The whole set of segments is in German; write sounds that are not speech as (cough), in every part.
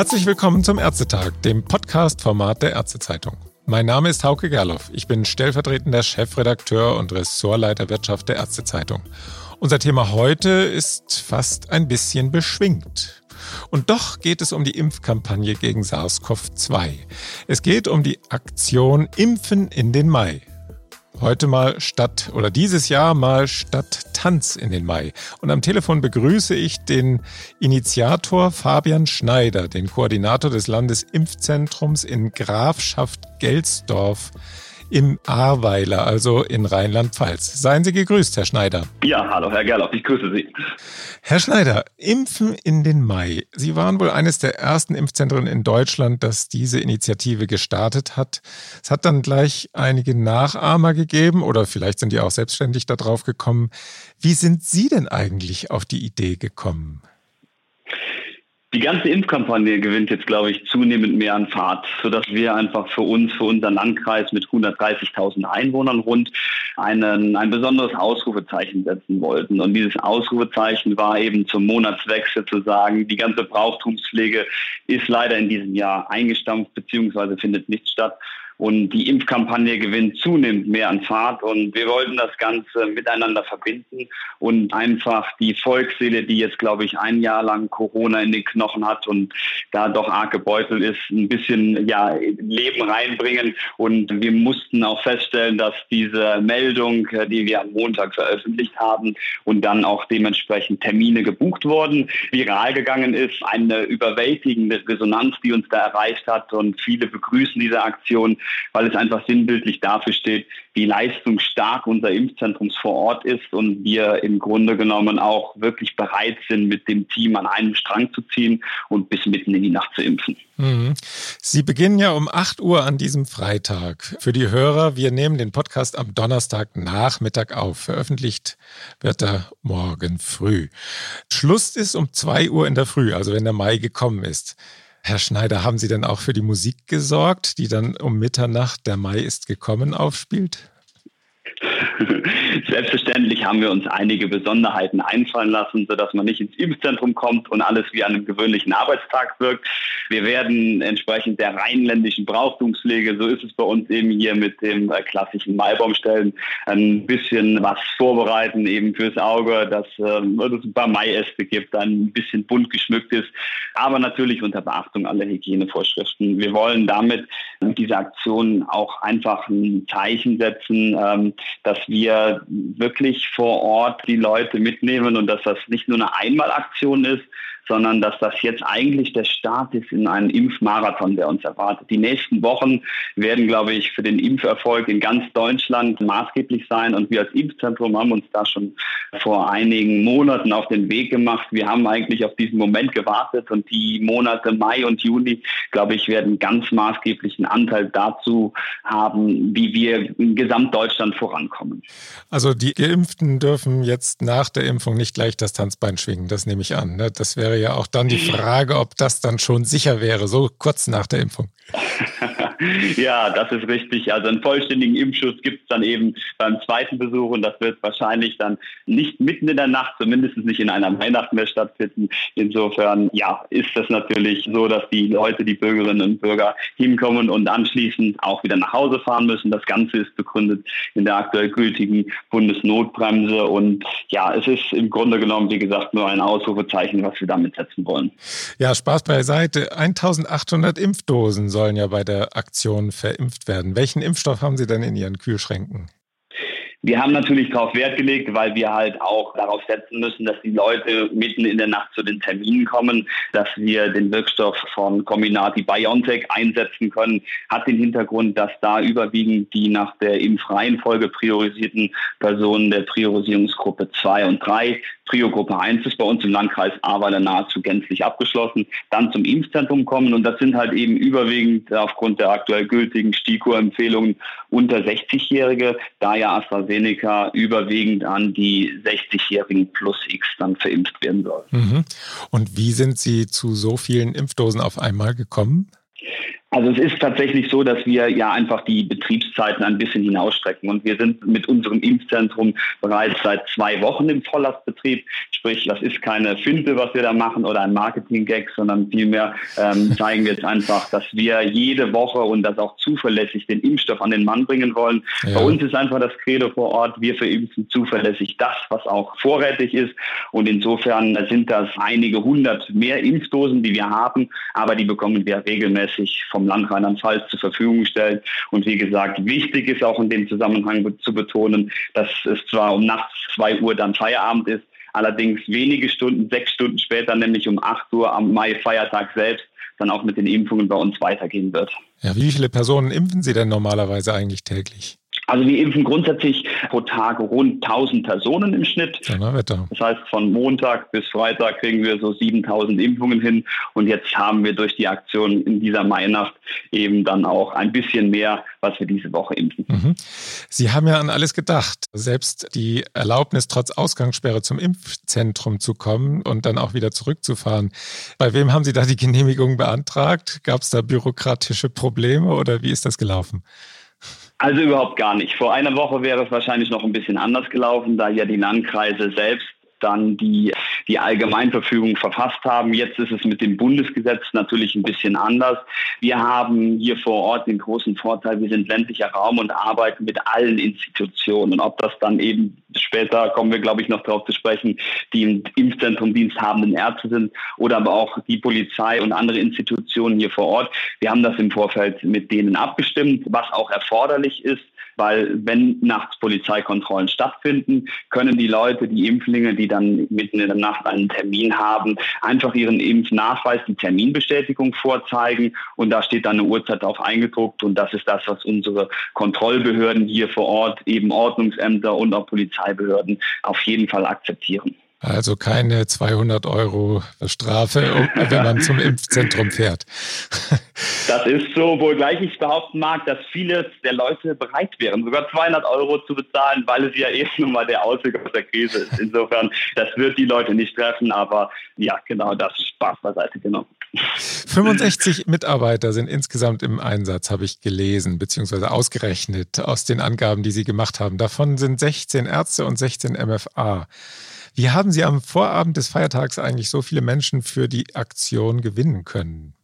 Herzlich willkommen zum Ärztetag, dem Podcast-Format der Ärztezeitung. Mein Name ist Hauke Gerloff. Ich bin stellvertretender Chefredakteur und Ressortleiter Wirtschaft der Ärztezeitung. Unser Thema heute ist fast ein bisschen beschwingt. Und doch geht es um die Impfkampagne gegen SARS-CoV-2. Es geht um die Aktion Impfen in den Mai. Heute mal statt oder dieses Jahr mal statt Tanz in den Mai. Und am Telefon begrüße ich den Initiator Fabian Schneider, den Koordinator des Landesimpfzentrums in Grafschaft Gelsdorf im Ahrweiler, also in Rheinland-Pfalz. Seien Sie gegrüßt, Herr Schneider. Ja, hallo, Herr Gerloff, ich grüße Sie. Herr Schneider, Impfen in den Mai. Sie waren wohl eines der ersten Impfzentren in Deutschland, das diese Initiative gestartet hat. Es hat dann gleich einige Nachahmer gegeben oder vielleicht sind die auch selbstständig darauf gekommen. Wie sind Sie denn eigentlich auf die Idee gekommen? Die ganze Impfkampagne gewinnt jetzt, glaube ich, zunehmend mehr an Fahrt, sodass wir einfach für uns, für unseren Landkreis mit 130.000 Einwohnern rund einen, ein besonderes Ausrufezeichen setzen wollten. Und dieses Ausrufezeichen war eben zum Monatswechsel zu sagen, die ganze Brauchtumspflege ist leider in diesem Jahr eingestampft bzw. findet nicht statt. Und die Impfkampagne gewinnt zunehmend mehr an Fahrt und wir wollten das Ganze miteinander verbinden und einfach die Volksseele, die jetzt, glaube ich, ein Jahr lang Corona in den Knochen hat und da doch arg gebeutelt ist, ein bisschen ja, Leben reinbringen. Und wir mussten auch feststellen, dass diese Meldung, die wir am Montag veröffentlicht haben und dann auch dementsprechend Termine gebucht wurden, viral gegangen ist. Eine überwältigende Resonanz, die uns da erreicht hat und viele begrüßen diese Aktion weil es einfach sinnbildlich dafür steht, wie leistungsstark unser Impfzentrum vor Ort ist und wir im Grunde genommen auch wirklich bereit sind, mit dem Team an einem Strang zu ziehen und bis mitten in die Nacht zu impfen. Mhm. Sie beginnen ja um 8 Uhr an diesem Freitag. Für die Hörer, wir nehmen den Podcast am Donnerstagnachmittag auf. Veröffentlicht wird er morgen früh. Schluss ist um 2 Uhr in der Früh, also wenn der Mai gekommen ist. Herr Schneider, haben Sie denn auch für die Musik gesorgt, die dann um Mitternacht Der Mai ist gekommen aufspielt? (laughs) Selbstverständlich haben wir uns einige Besonderheiten einfallen lassen, sodass man nicht ins Impfzentrum kommt und alles wie an einem gewöhnlichen Arbeitstag wirkt. Wir werden entsprechend der rheinländischen Brauchtumspflege, so ist es bei uns eben hier mit dem äh, klassischen Maibaumstellen, ein bisschen was vorbereiten, eben fürs Auge, dass ähm, es ein paar Maiäste gibt, ein bisschen bunt geschmückt ist, aber natürlich unter Beachtung aller Hygienevorschriften. Wir wollen damit mit dieser Aktion auch einfach ein Zeichen setzen, ähm, dass wir wirklich vor Ort die Leute mitnehmen und dass das nicht nur eine Einmalaktion ist, sondern dass das jetzt eigentlich der Start ist in einen Impfmarathon, der uns erwartet. Die nächsten Wochen werden, glaube ich, für den Impferfolg in ganz Deutschland maßgeblich sein und wir als Impfzentrum haben uns da schon vor einigen Monaten auf den Weg gemacht. Wir haben eigentlich auf diesen Moment gewartet und die Monate Mai und Juni, glaube ich, werden ganz maßgeblichen Anteil dazu haben, wie wir in Gesamtdeutschland vorankommen. Also die Geimpften dürfen jetzt nach der Impfung nicht gleich das Tanzbein schwingen, das nehme ich an. Ne? Das wäre ja auch dann die (laughs) Frage, ob das dann schon sicher wäre, so kurz nach der Impfung. (laughs) (laughs) ja, das ist richtig. Also einen vollständigen Impfschutz gibt es dann eben beim zweiten Besuch und das wird wahrscheinlich dann nicht mitten in der Nacht, zumindest nicht in einer Weihnacht mehr stattfinden. Insofern, ja, ist das natürlich so, dass die Leute, die Bürgerinnen und Bürger hinkommen und anschließend auch wieder nach Hause fahren müssen. Das Ganze ist begründet in der aktuell gültigen Bundesnotbremse und ja, es ist im Grunde genommen, wie gesagt, nur ein Ausrufezeichen, was wir damit setzen wollen. Ja, Spaß beiseite. 1800 Impfdosen sollen ja bei der Aktion verimpft werden. Welchen Impfstoff haben Sie denn in Ihren Kühlschränken? Wir haben natürlich darauf Wert gelegt, weil wir halt auch darauf setzen müssen, dass die Leute mitten in der Nacht zu den Terminen kommen, dass wir den Wirkstoff von Combinati BioNTech einsetzen können. Hat den Hintergrund, dass da überwiegend die nach der Impfreihenfolge priorisierten Personen der Priorisierungsgruppe 2 und 3 Trio-Gruppe 1 ist bei uns im Landkreis Ahrweiler nahezu gänzlich abgeschlossen, dann zum Impfzentrum kommen. Und das sind halt eben überwiegend aufgrund der aktuell gültigen STIKO-Empfehlungen unter 60-Jährige, da ja AstraZeneca überwiegend an die 60-Jährigen plus X dann verimpft werden soll. Mhm. Und wie sind Sie zu so vielen Impfdosen auf einmal gekommen? Also es ist tatsächlich so, dass wir ja einfach die Betriebszeiten ein bisschen hinausstrecken und wir sind mit unserem Impfzentrum bereits seit zwei Wochen im Volllastbetrieb. Sprich, das ist keine Finte, was wir da machen oder ein Marketing-Gag, sondern vielmehr ähm, (laughs) zeigen wir jetzt einfach, dass wir jede Woche und das auch zuverlässig den Impfstoff an den Mann bringen wollen. Ja. Bei uns ist einfach das Credo vor Ort, wir verimpfen zuverlässig das, was auch vorrätig ist. Und insofern sind das einige hundert mehr Impfdosen, die wir haben, aber die bekommen wir regelmäßig vom Land Rheinland-Pfalz zur Verfügung gestellt. Und wie gesagt, wichtig ist auch in dem Zusammenhang zu betonen, dass es zwar um nachts zwei Uhr dann Feierabend ist, allerdings wenige Stunden, sechs Stunden später, nämlich um 8 Uhr am Mai-Feiertag selbst, dann auch mit den Impfungen bei uns weitergehen wird. Ja, wie viele Personen impfen Sie denn normalerweise eigentlich täglich? Also wir impfen grundsätzlich pro Tag rund 1000 Personen im Schnitt. Das heißt, von Montag bis Freitag kriegen wir so 7000 Impfungen hin. Und jetzt haben wir durch die Aktion in dieser Mainacht eben dann auch ein bisschen mehr, was wir diese Woche impfen. Mhm. Sie haben ja an alles gedacht. Selbst die Erlaubnis, trotz Ausgangssperre zum Impfzentrum zu kommen und dann auch wieder zurückzufahren. Bei wem haben Sie da die Genehmigung beantragt? Gab es da bürokratische Probleme oder wie ist das gelaufen? Also überhaupt gar nicht. Vor einer Woche wäre es wahrscheinlich noch ein bisschen anders gelaufen, da ja die Landkreise selbst dann die, die Allgemeinverfügung verfasst haben. Jetzt ist es mit dem Bundesgesetz natürlich ein bisschen anders. Wir haben hier vor Ort den großen Vorteil, wir sind ländlicher Raum und arbeiten mit allen Institutionen. Und ob das dann eben später, kommen wir glaube ich noch darauf zu sprechen, die im Impfzentrum diensthabenden Ärzte sind oder aber auch die Polizei und andere Institutionen hier vor Ort. Wir haben das im Vorfeld mit denen abgestimmt, was auch erforderlich ist weil wenn nachts Polizeikontrollen stattfinden, können die Leute, die Impflinge, die dann mitten in der Nacht einen Termin haben, einfach ihren Impfnachweis, die Terminbestätigung vorzeigen und da steht dann eine Uhrzeit drauf eingedruckt und das ist das, was unsere Kontrollbehörden hier vor Ort, eben Ordnungsämter und auch Polizeibehörden auf jeden Fall akzeptieren. Also keine 200 Euro Strafe, (laughs) wenn man zum Impfzentrum fährt. (laughs) Das ist so, wohl gleich ich behaupten mag, dass viele der Leute bereit wären, sogar 200 Euro zu bezahlen, weil es ja (laughs) eh nun mal der Ausweg aus der Krise ist. Insofern, das wird die Leute nicht treffen, aber ja, genau das Spaß beiseite genommen. 65 Mitarbeiter sind insgesamt im Einsatz, habe ich gelesen, beziehungsweise ausgerechnet aus den Angaben, die Sie gemacht haben. Davon sind 16 Ärzte und 16 MFA. Wie haben Sie am Vorabend des Feiertags eigentlich so viele Menschen für die Aktion gewinnen können?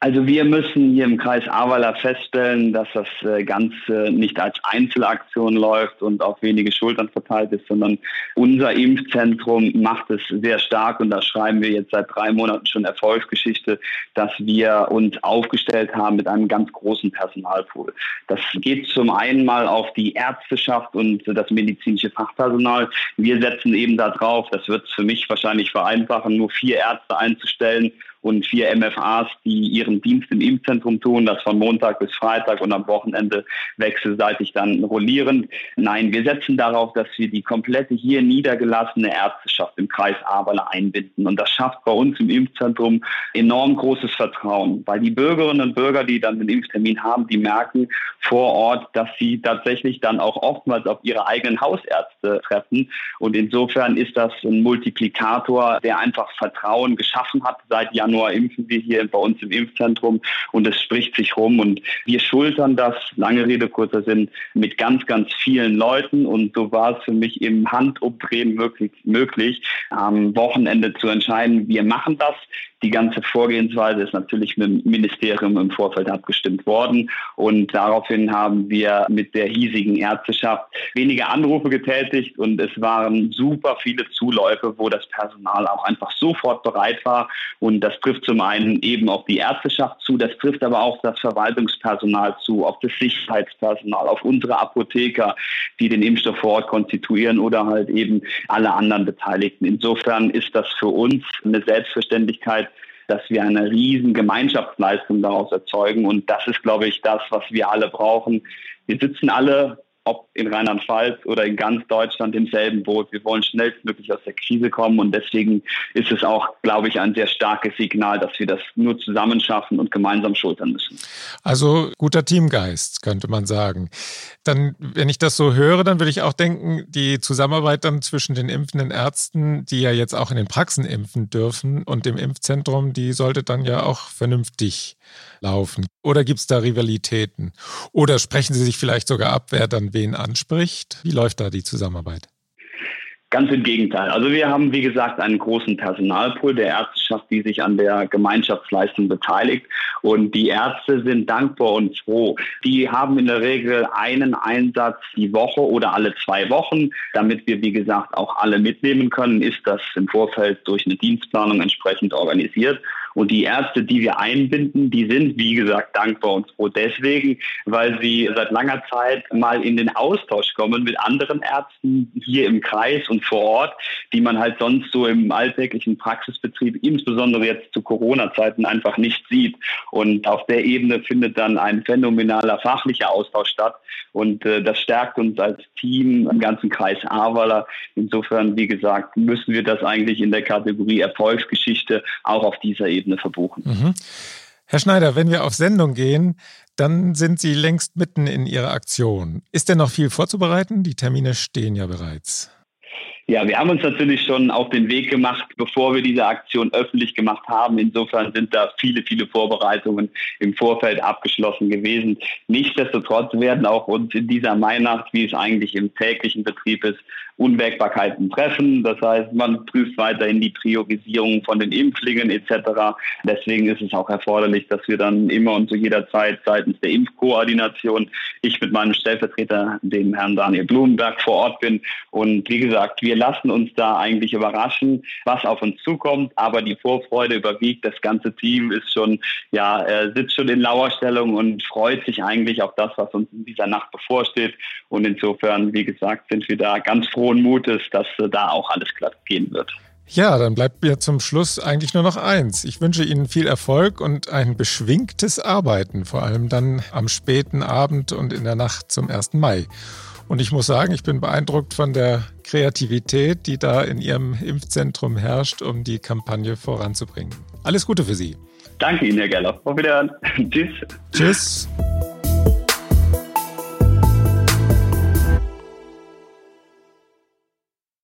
Also wir müssen hier im Kreis Ahrweiler feststellen, dass das äh, Ganze nicht als Einzelaktion läuft und auf wenige Schultern verteilt ist, sondern unser Impfzentrum macht es sehr stark und da schreiben wir jetzt seit drei Monaten schon Erfolgsgeschichte, dass wir uns aufgestellt haben mit einem ganz großen Personalpool. Das geht zum einen mal auf die Ärzteschaft und das medizinische Fachpersonal. Wir setzen eben darauf, das wird es für mich wahrscheinlich vereinfachen, nur vier Ärzte einzustellen und vier MFAs, die ihren Dienst im Impfzentrum tun, das von Montag bis Freitag und am Wochenende wechselseitig dann rollierend. Nein, wir setzen darauf, dass wir die komplette hier niedergelassene Ärzteschaft im Kreis Aberle einbinden. Und das schafft bei uns im Impfzentrum enorm großes Vertrauen, weil die Bürgerinnen und Bürger, die dann den Impftermin haben, die merken vor Ort, dass sie tatsächlich dann auch oftmals auf ihre eigenen Hausärzte treffen. Und insofern ist das ein Multiplikator, der einfach Vertrauen geschaffen hat seit Januar Januar impfen wir hier bei uns im Impfzentrum und es spricht sich rum und wir schultern das, lange Rede, kurzer Sinn, mit ganz, ganz vielen Leuten und so war es für mich im Handumdrehen möglich, möglich am Wochenende zu entscheiden, wir machen das, die ganze Vorgehensweise ist natürlich mit dem Ministerium im Vorfeld abgestimmt worden und daraufhin haben wir mit der hiesigen Ärzteschaft wenige Anrufe getätigt und es waren super viele Zuläufe, wo das Personal auch einfach sofort bereit war und das trifft zum einen eben auf die Ärzteschaft zu, das trifft aber auch das Verwaltungspersonal zu, auf das Sicherheitspersonal, auf unsere Apotheker, die den Impfstoff vor Ort konstituieren oder halt eben alle anderen Beteiligten. Insofern ist das für uns eine Selbstverständlichkeit, dass wir eine riesen Gemeinschaftsleistung daraus erzeugen. Und das ist, glaube ich, das, was wir alle brauchen. Wir sitzen alle ob in Rheinland-Pfalz oder in ganz Deutschland im selben Boot. Wir wollen schnellstmöglich aus der Krise kommen und deswegen ist es auch, glaube ich, ein sehr starkes Signal, dass wir das nur zusammen schaffen und gemeinsam schultern müssen. Also guter Teamgeist, könnte man sagen. Dann, wenn ich das so höre, dann würde ich auch denken, die Zusammenarbeit dann zwischen den impfenden Ärzten, die ja jetzt auch in den Praxen impfen dürfen und dem Impfzentrum, die sollte dann ja auch vernünftig laufen. Oder gibt es da Rivalitäten? Oder sprechen Sie sich vielleicht sogar ab, wer dann wen anspricht? Wie läuft da die Zusammenarbeit? Ganz im Gegenteil. Also wir haben, wie gesagt, einen großen Personalpool der Ärzteschaft, die sich an der Gemeinschaftsleistung beteiligt. Und die Ärzte sind dankbar und froh. Die haben in der Regel einen Einsatz die Woche oder alle zwei Wochen. Damit wir, wie gesagt, auch alle mitnehmen können, ist das im Vorfeld durch eine Dienstplanung entsprechend organisiert. Und die Ärzte, die wir einbinden, die sind, wie gesagt, dankbar und froh deswegen, weil sie seit langer Zeit mal in den Austausch kommen mit anderen Ärzten hier im Kreis und vor Ort, die man halt sonst so im alltäglichen Praxisbetrieb, insbesondere jetzt zu Corona-Zeiten, einfach nicht sieht. Und auf der Ebene findet dann ein phänomenaler fachlicher Austausch statt. Und äh, das stärkt uns als Team im ganzen Kreis Ahrweiler. Insofern, wie gesagt, müssen wir das eigentlich in der Kategorie Erfolgsgeschichte auch auf dieser Ebene Ebene verbuchen. Mhm. Herr Schneider, wenn wir auf Sendung gehen, dann sind Sie längst mitten in Ihrer Aktion. Ist denn noch viel vorzubereiten? Die Termine stehen ja bereits. Ja, wir haben uns natürlich schon auf den Weg gemacht, bevor wir diese Aktion öffentlich gemacht haben. Insofern sind da viele, viele Vorbereitungen im Vorfeld abgeschlossen gewesen. Nichtsdestotrotz werden auch uns in dieser Weihnacht, wie es eigentlich im täglichen Betrieb ist, Unwägbarkeiten treffen. Das heißt, man prüft weiterhin die Priorisierung von den Impflingen etc. Deswegen ist es auch erforderlich, dass wir dann immer und zu jeder Zeit seitens der Impfkoordination, ich mit meinem Stellvertreter, dem Herrn Daniel Blumenberg, vor Ort bin. Und wie gesagt, wir lassen uns da eigentlich überraschen, was auf uns zukommt. Aber die Vorfreude überwiegt. Das ganze Team ist schon, ja, äh, sitzt schon in Lauerstellung und freut sich eigentlich auf das, was uns in dieser Nacht bevorsteht. Und insofern, wie gesagt, sind wir da ganz frohen Mutes, dass äh, da auch alles glatt gehen wird. Ja, dann bleibt mir zum Schluss eigentlich nur noch eins. Ich wünsche Ihnen viel Erfolg und ein beschwingtes Arbeiten, vor allem dann am späten Abend und in der Nacht zum 1. Mai. Und ich muss sagen, ich bin beeindruckt von der Kreativität, die da in Ihrem Impfzentrum herrscht, um die Kampagne voranzubringen. Alles Gute für Sie. Danke Ihnen, Herr Geller. Auf Wiedersehen. (laughs) Tschüss. Tschüss.